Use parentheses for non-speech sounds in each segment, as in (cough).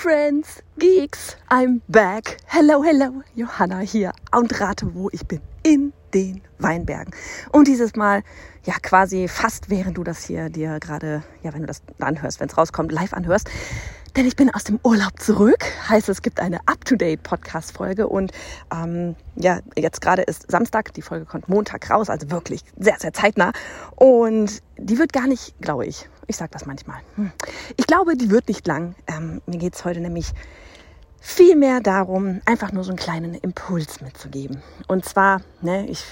Friends, Geeks, I'm back. Hello, hello, Johanna hier. Und rate, wo ich bin. In den Weinbergen. Und dieses Mal, ja, quasi fast während du das hier dir gerade, ja, wenn du das anhörst, wenn es rauskommt, live anhörst. Denn ich bin aus dem Urlaub zurück. Heißt, es gibt eine Up-to-Date-Podcast-Folge. Und ähm, ja, jetzt gerade ist Samstag. Die Folge kommt Montag raus. Also wirklich sehr, sehr zeitnah. Und die wird gar nicht, glaube ich, ich sage das manchmal. Hm. Ich glaube, die wird nicht lang. Ähm, mir geht es heute nämlich viel mehr darum, einfach nur so einen kleinen Impuls mitzugeben. Und zwar, ne, ich,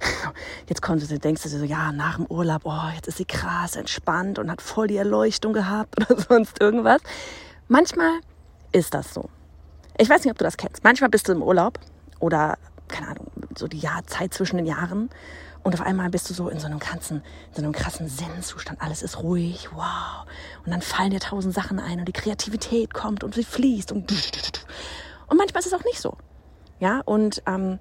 (laughs) jetzt kommst du, denkst du so, ja, nach dem Urlaub, oh, jetzt ist sie krass entspannt und hat voll die Erleuchtung gehabt (laughs) oder sonst irgendwas. Manchmal ist das so. Ich weiß nicht, ob du das kennst. Manchmal bist du im Urlaub oder, keine Ahnung, so die Jahrzeit zwischen den Jahren und auf einmal bist du so in so einem krassen, in so einem krassen Sinnzustand. Alles ist ruhig, wow. Und dann fallen dir tausend Sachen ein und die Kreativität kommt und sie fließt und und manchmal ist es auch nicht so. Ja, und ähm,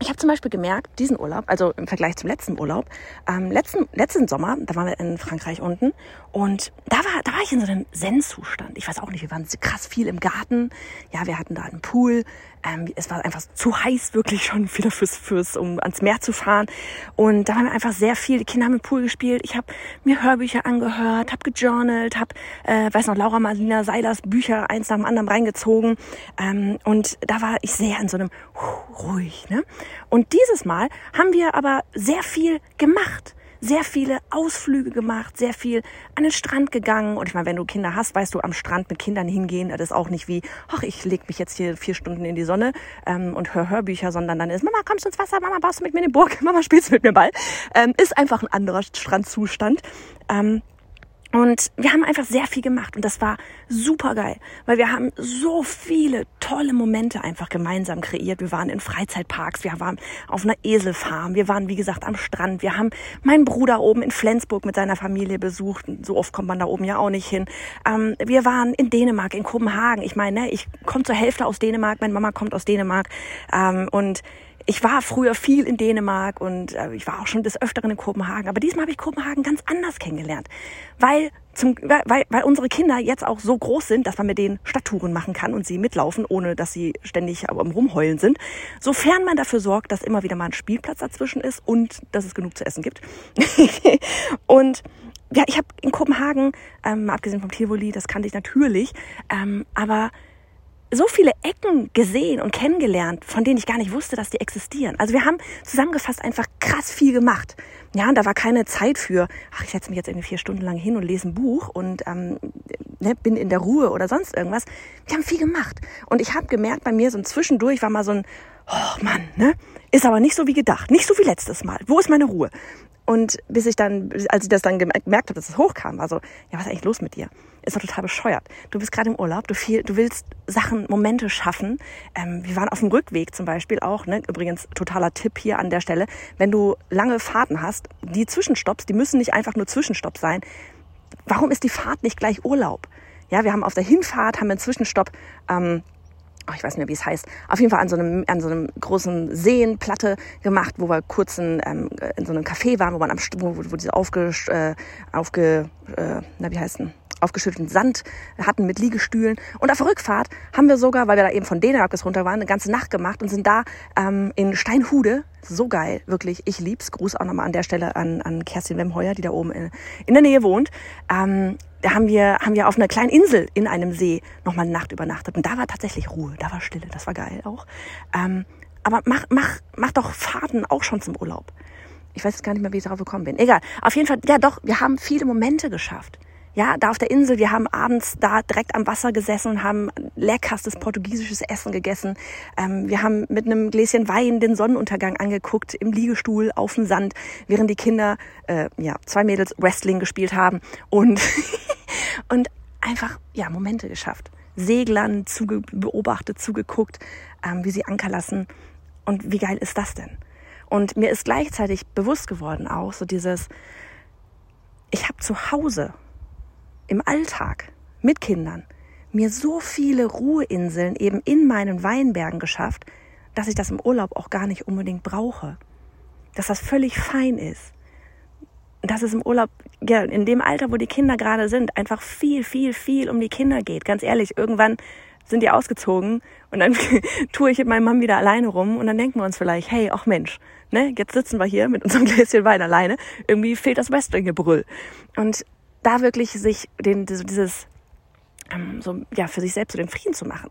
ich habe zum Beispiel gemerkt, diesen Urlaub, also im Vergleich zum letzten Urlaub, ähm, letzten, letzten Sommer, da waren wir in Frankreich unten und da war, da war ich in so einem Zen-Zustand. Ich weiß auch nicht, wir waren krass viel im Garten. Ja, wir hatten da einen Pool. Ähm, es war einfach zu heiß wirklich schon wieder fürs, fürs, um ans Meer zu fahren. Und da waren wir einfach sehr viel. Die Kinder haben im Pool gespielt. Ich habe mir Hörbücher angehört, habe gejournalt, habe, äh, weiß noch, Laura Marlina Seilers Bücher eins nach dem anderen reingezogen. Ähm, und da war ich sehr in so einem uh, ruhig. Ne? Und dieses Mal haben wir aber sehr viel gemacht sehr viele Ausflüge gemacht, sehr viel an den Strand gegangen. Und ich meine, wenn du Kinder hast, weißt du, am Strand mit Kindern hingehen, das ist auch nicht wie, ach, ich leg mich jetzt hier vier Stunden in die Sonne ähm, und höre Hörbücher, sondern dann ist, Mama, kommst du ins Wasser, Mama, baust du mit mir in den Burg, (laughs) Mama, spielst du mit mir Ball. Ähm, ist einfach ein anderer Strandzustand. Ähm, und wir haben einfach sehr viel gemacht und das war super geil, weil wir haben so viele tolle Momente einfach gemeinsam kreiert. Wir waren in Freizeitparks, wir waren auf einer Eselfarm, wir waren wie gesagt am Strand, wir haben meinen Bruder oben in Flensburg mit seiner Familie besucht. So oft kommt man da oben ja auch nicht hin. Ähm, wir waren in Dänemark, in Kopenhagen. Ich meine, ne, ich komme zur Hälfte aus Dänemark, meine Mama kommt aus Dänemark ähm, und ich war früher viel in Dänemark und äh, ich war auch schon des Öfteren in Kopenhagen. Aber diesmal habe ich Kopenhagen ganz anders kennengelernt, weil, zum, weil, weil unsere Kinder jetzt auch so groß sind, dass man mit denen Stadttouren machen kann und sie mitlaufen, ohne dass sie ständig am Rumheulen sind. Sofern man dafür sorgt, dass immer wieder mal ein Spielplatz dazwischen ist und dass es genug zu essen gibt. (laughs) und ja, ich habe in Kopenhagen, ähm, abgesehen vom Tivoli, das kannte ich natürlich, ähm, aber so viele Ecken gesehen und kennengelernt, von denen ich gar nicht wusste, dass die existieren. Also wir haben zusammengefasst einfach krass viel gemacht. Ja, und da war keine Zeit für, ach, ich setze mich jetzt irgendwie vier Stunden lang hin und lese ein Buch und ähm, ne, bin in der Ruhe oder sonst irgendwas. Wir haben viel gemacht. Und ich habe gemerkt, bei mir so ein Zwischendurch war mal so ein, oh Mann, ne? Ist aber nicht so wie gedacht. Nicht so wie letztes Mal. Wo ist meine Ruhe? Und bis ich dann, als ich das dann gemerkt habe, dass es hochkam, war so, ja, was ist eigentlich los mit dir? Ist doch total bescheuert. Du bist gerade im Urlaub, du, viel, du willst Sachen, Momente schaffen. Ähm, wir waren auf dem Rückweg zum Beispiel auch, ne? übrigens totaler Tipp hier an der Stelle, wenn du lange Fahrten hast, die Zwischenstopps, die müssen nicht einfach nur Zwischenstopps sein. Warum ist die Fahrt nicht gleich Urlaub? Ja, wir haben auf der Hinfahrt, haben einen Zwischenstopp ähm, oh, ich weiß nicht mehr, wie es heißt, auf jeden Fall an so einem, an so einem großen Seenplatte gemacht, wo wir kurz in, ähm, in so einem Café waren, wo man am, wo, wo diese aufge, äh, aufge, äh, na, wie heißt denn? Aufgeschütteten Sand hatten mit Liegestühlen. Und auf der Rückfahrt haben wir sogar, weil wir da eben von Dänemark bis runter waren, eine ganze Nacht gemacht und sind da ähm, in Steinhude, so geil, wirklich, ich lieb's. Gruß auch nochmal an der Stelle an, an Kerstin Wemheuer, die da oben in, in der Nähe wohnt. Ähm, da haben wir, haben wir auf einer kleinen Insel in einem See nochmal eine Nacht übernachtet. Und da war tatsächlich Ruhe, da war Stille, das war geil auch. Ähm, aber mach, mach, mach doch Fahrten auch schon zum Urlaub. Ich weiß jetzt gar nicht mehr, wie ich darauf gekommen bin. Egal. Auf jeden Fall, ja doch, wir haben viele Momente geschafft. Ja, da auf der Insel, wir haben abends da direkt am Wasser gesessen und haben leckerstes portugiesisches Essen gegessen. Ähm, wir haben mit einem Gläschen Wein den Sonnenuntergang angeguckt im Liegestuhl auf dem Sand, während die Kinder, äh, ja, zwei Mädels Wrestling gespielt haben und, (laughs) und einfach, ja, Momente geschafft. Seglern zuge beobachtet, zugeguckt, ähm, wie sie Anker lassen. Und wie geil ist das denn? Und mir ist gleichzeitig bewusst geworden auch so dieses, ich habe zu Hause im Alltag mit Kindern mir so viele Ruheinseln eben in meinen Weinbergen geschafft, dass ich das im Urlaub auch gar nicht unbedingt brauche. Dass das völlig fein ist. dass es im Urlaub, ja, in dem Alter, wo die Kinder gerade sind, einfach viel, viel, viel um die Kinder geht. Ganz ehrlich, irgendwann sind die ausgezogen und dann (laughs) tue ich mit meinem Mann wieder alleine rum und dann denken wir uns vielleicht, hey, ach Mensch, ne, jetzt sitzen wir hier mit unserem (laughs) Gläschen Wein alleine, irgendwie fehlt das Wrestling-Gebrüll. Und da wirklich sich den, dieses, ähm, so, ja, für sich selbst so den Frieden zu machen.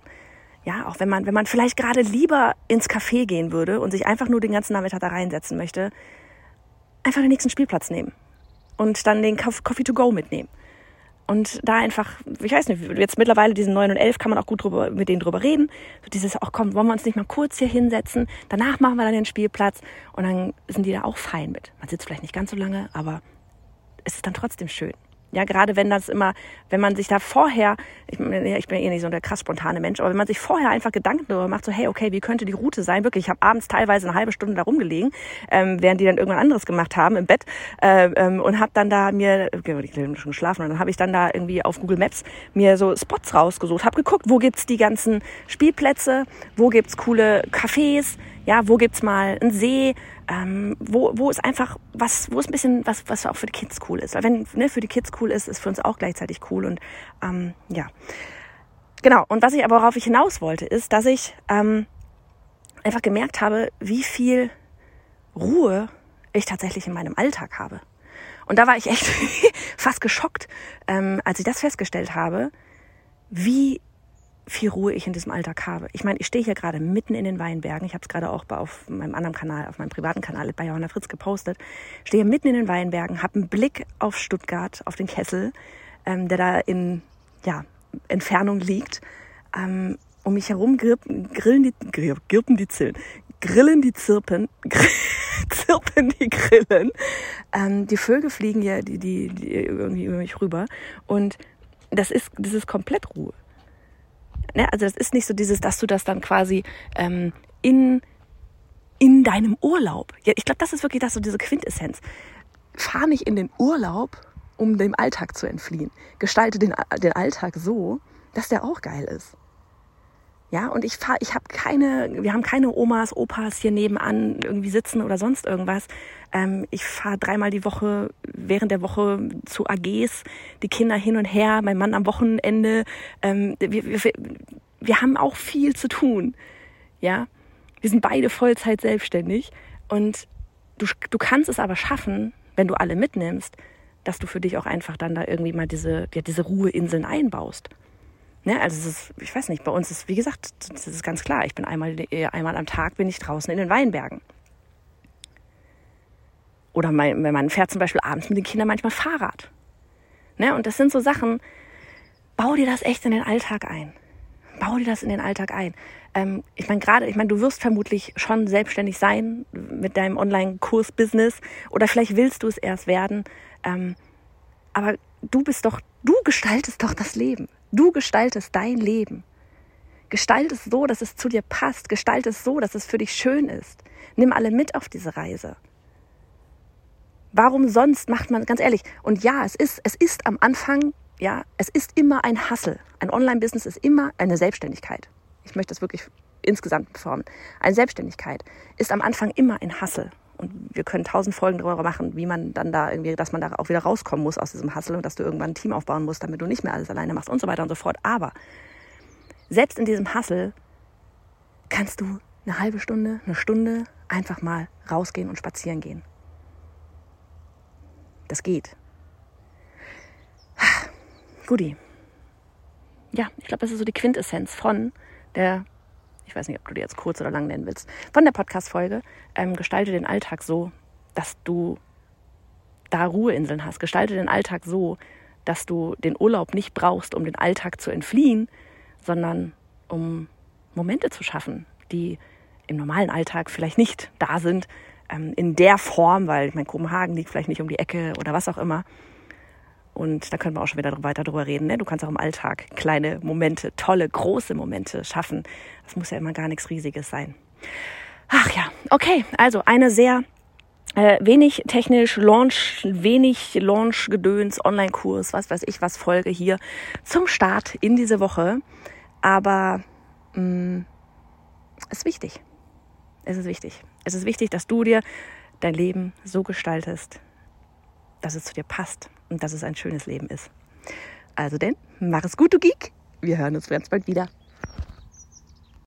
Ja, auch wenn man, wenn man vielleicht gerade lieber ins Café gehen würde und sich einfach nur den ganzen Nachmittag da reinsetzen möchte, einfach den nächsten Spielplatz nehmen und dann den Coffee to go mitnehmen. Und da einfach, ich weiß nicht, jetzt mittlerweile diesen 9 und 11 kann man auch gut drüber, mit denen drüber reden. So dieses, ach komm, wollen wir uns nicht mal kurz hier hinsetzen? Danach machen wir dann den Spielplatz und dann sind die da auch fein mit. Man sitzt vielleicht nicht ganz so lange, aber es ist dann trotzdem schön. Ja, gerade wenn das immer, wenn man sich da vorher, ich, ich bin eh nicht so der krass spontane Mensch, aber wenn man sich vorher einfach Gedanken darüber macht, so hey, okay, wie könnte die Route sein? Wirklich, ich habe abends teilweise eine halbe Stunde da rumgelegen, ähm, während die dann irgendwann anderes gemacht haben im Bett äh, ähm, und habe dann da mir, ich habe schon geschlafen und dann habe ich dann da irgendwie auf Google Maps mir so Spots rausgesucht, habe geguckt, wo gibt's die ganzen Spielplätze, wo gibt's coole Cafés, ja, wo gibt's mal einen See, ähm, wo, wo ist einfach was, wo ist ein bisschen was, was auch für die Kids cool ist. Weil wenn ne, für die Kids cool ist, ist für uns auch gleichzeitig cool. Und ähm, ja, genau. Und was ich aber worauf ich hinaus wollte, ist, dass ich ähm, einfach gemerkt habe, wie viel Ruhe ich tatsächlich in meinem Alltag habe. Und da war ich echt (laughs) fast geschockt, ähm, als ich das festgestellt habe, wie viel Ruhe ich in diesem Alltag habe. Ich meine, ich stehe hier gerade mitten in den Weinbergen. Ich habe es gerade auch auf meinem anderen Kanal, auf meinem privaten Kanal bei Johanna Fritz gepostet. Stehe mitten in den Weinbergen, habe einen Blick auf Stuttgart, auf den Kessel, ähm, der da in ja, Entfernung liegt. Ähm, um mich herum grillen die, girpen die Zillen, grillen die Zirpen, (laughs) zirpen die Grillen. Ähm, die Vögel fliegen ja die, die, die irgendwie über mich rüber. Und das ist, das ist komplett Ruhe. Ne? Also das ist nicht so dieses, dass du das dann quasi ähm, in, in deinem Urlaub. Ja, ich glaube, das ist wirklich das so diese Quintessenz. Fahr nicht in den Urlaub, um dem Alltag zu entfliehen. Gestalte den, den Alltag so, dass der auch geil ist. Ja, und ich fahr, ich habe keine, wir haben keine Omas, Opas hier nebenan irgendwie sitzen oder sonst irgendwas. Ähm, ich fahre dreimal die Woche während der Woche zu AGs, die Kinder hin und her, mein Mann am Wochenende. Ähm, wir, wir, wir haben auch viel zu tun. Ja, wir sind beide Vollzeit selbstständig und du, du kannst es aber schaffen, wenn du alle mitnimmst, dass du für dich auch einfach dann da irgendwie mal diese, ja, diese Ruheinseln einbaust. Ne, also es ist, ich weiß nicht, bei uns ist, wie gesagt, das ist ganz klar. Ich bin einmal, einmal am Tag bin ich draußen in den Weinbergen. Oder mein, man fährt zum Beispiel abends mit den Kindern manchmal Fahrrad. Ne, und das sind so Sachen, bau dir das echt in den Alltag ein. Bau dir das in den Alltag ein. Ähm, ich meine, gerade, ich meine, du wirst vermutlich schon selbstständig sein mit deinem Online-Kurs-Business oder vielleicht willst du es erst werden. Ähm, aber du bist doch, du gestaltest doch das Leben. Du gestaltest dein Leben. Gestalt es so, dass es zu dir passt. Gestalt es so, dass es für dich schön ist. Nimm alle mit auf diese Reise. Warum sonst macht man, ganz ehrlich, und ja, es ist, es ist am Anfang, ja, es ist immer ein Hassel. Ein Online-Business ist immer eine Selbstständigkeit. Ich möchte das wirklich insgesamt formen. Eine Selbstständigkeit ist am Anfang immer ein Hassel. Und wir können tausend Folgen darüber machen, wie man dann da irgendwie, dass man da auch wieder rauskommen muss aus diesem Hustle und dass du irgendwann ein Team aufbauen musst, damit du nicht mehr alles alleine machst und so weiter und so fort. Aber selbst in diesem Hustle kannst du eine halbe Stunde, eine Stunde einfach mal rausgehen und spazieren gehen. Das geht. (sighs) Guti. Ja, ich glaube, das ist so die Quintessenz von der ich weiß nicht, ob du die jetzt kurz oder lang nennen willst, von der Podcast-Folge, ähm, gestalte den Alltag so, dass du da Ruheinseln hast. Gestalte den Alltag so, dass du den Urlaub nicht brauchst, um den Alltag zu entfliehen, sondern um Momente zu schaffen, die im normalen Alltag vielleicht nicht da sind, ähm, in der Form, weil ich meine, Kopenhagen liegt vielleicht nicht um die Ecke oder was auch immer. Und da können wir auch schon wieder weiter drüber reden. Ne? Du kannst auch im Alltag kleine Momente, tolle, große Momente schaffen. Das muss ja immer gar nichts Riesiges sein. Ach ja, okay. Also eine sehr äh, wenig technisch Launch, wenig Launch-Gedöns, Online-Kurs, was weiß ich was, Folge hier zum Start in diese Woche. Aber mh, mm, ist wichtig. Es ist wichtig. Es ist wichtig, dass du dir dein Leben so gestaltest, dass es zu dir passt und dass es ein schönes Leben ist. Also denn, mach es gut, du Geek. Wir hören uns ganz bald wieder.